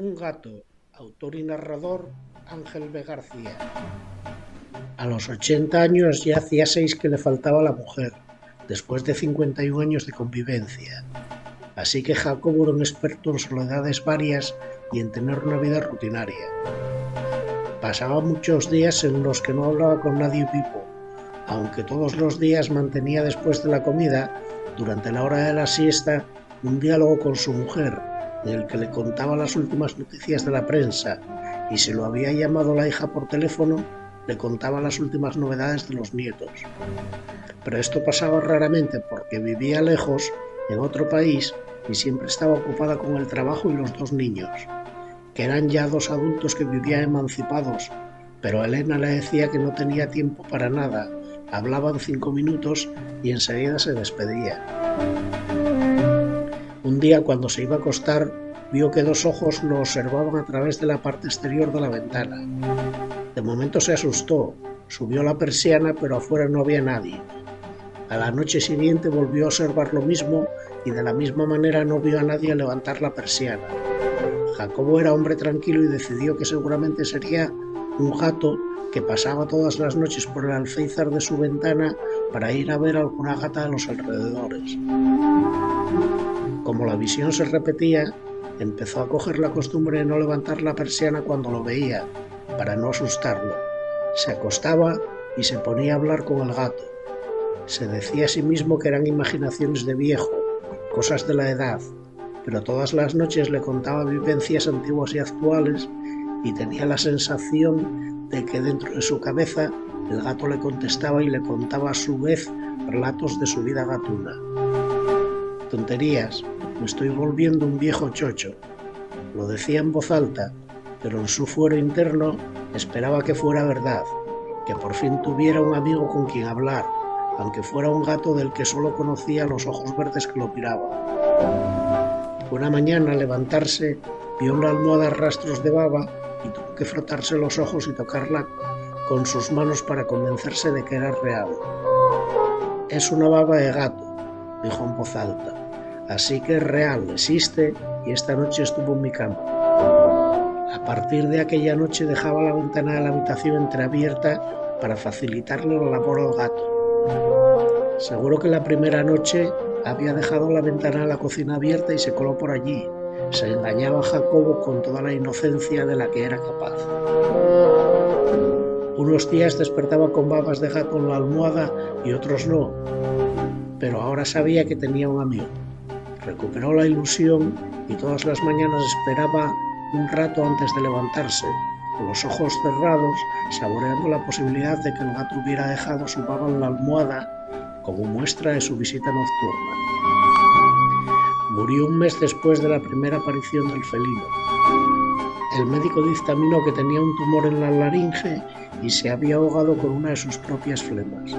Un gato, autor y narrador Ángel B. García. A los 80 años ya hacía seis que le faltaba la mujer, después de 51 años de convivencia. Así que Jacobo era un experto en soledades varias y en tener una vida rutinaria. Pasaba muchos días en los que no hablaba con nadie vivo, aunque todos los días mantenía después de la comida, durante la hora de la siesta, un diálogo con su mujer, en el que le contaba las últimas noticias de la prensa, y si lo había llamado la hija por teléfono, le contaba las últimas novedades de los nietos. Pero esto pasaba raramente porque vivía lejos, en otro país, y siempre estaba ocupada con el trabajo y los dos niños, que eran ya dos adultos que vivían emancipados, pero Elena le decía que no tenía tiempo para nada, hablaban cinco minutos y enseguida se despedía. Un día cuando se iba a acostar, vio que dos ojos lo observaban a través de la parte exterior de la ventana. De momento se asustó, subió la persiana, pero afuera no había nadie. A la noche siguiente volvió a observar lo mismo y de la misma manera no vio a nadie levantar la persiana. Jacobo era hombre tranquilo y decidió que seguramente sería un gato que pasaba todas las noches por el alféizar de su ventana para ir a ver alguna gata de los alrededores. Como la visión se repetía, empezó a coger la costumbre de no levantar la persiana cuando lo veía, para no asustarlo. Se acostaba y se ponía a hablar con el gato. Se decía a sí mismo que eran imaginaciones de viejo, cosas de la edad, pero todas las noches le contaba vivencias antiguas y actuales y tenía la sensación de que dentro de su cabeza el gato le contestaba y le contaba a su vez relatos de su vida gatuna. Tonterías, me estoy volviendo un viejo chocho. Lo decía en voz alta, pero en su fuero interno esperaba que fuera verdad, que por fin tuviera un amigo con quien hablar, aunque fuera un gato del que solo conocía los ojos verdes que lo miraban. Una mañana, al levantarse, vio en la almohada rastros de baba y tuvo que frotarse los ojos y tocarla con sus manos para convencerse de que era real. Es una baba de gato, dijo en voz alta. Así que es real, existe y esta noche estuvo en mi cama. A partir de aquella noche dejaba la ventana de la habitación entreabierta para facilitarle la labor al gato. Seguro que la primera noche había dejado la ventana de la cocina abierta y se coló por allí, se engañaba Jacobo con toda la inocencia de la que era capaz. Unos días despertaba con babas de gato en la almohada y otros no, pero ahora sabía que tenía un amigo. Recuperó la ilusión y todas las mañanas esperaba un rato antes de levantarse, con los ojos cerrados, saboreando la posibilidad de que el gato hubiera dejado su baba en la almohada como muestra de su visita nocturna. Murió un mes después de la primera aparición del felino. El médico dictaminó que tenía un tumor en la laringe y se había ahogado con una de sus propias flemas.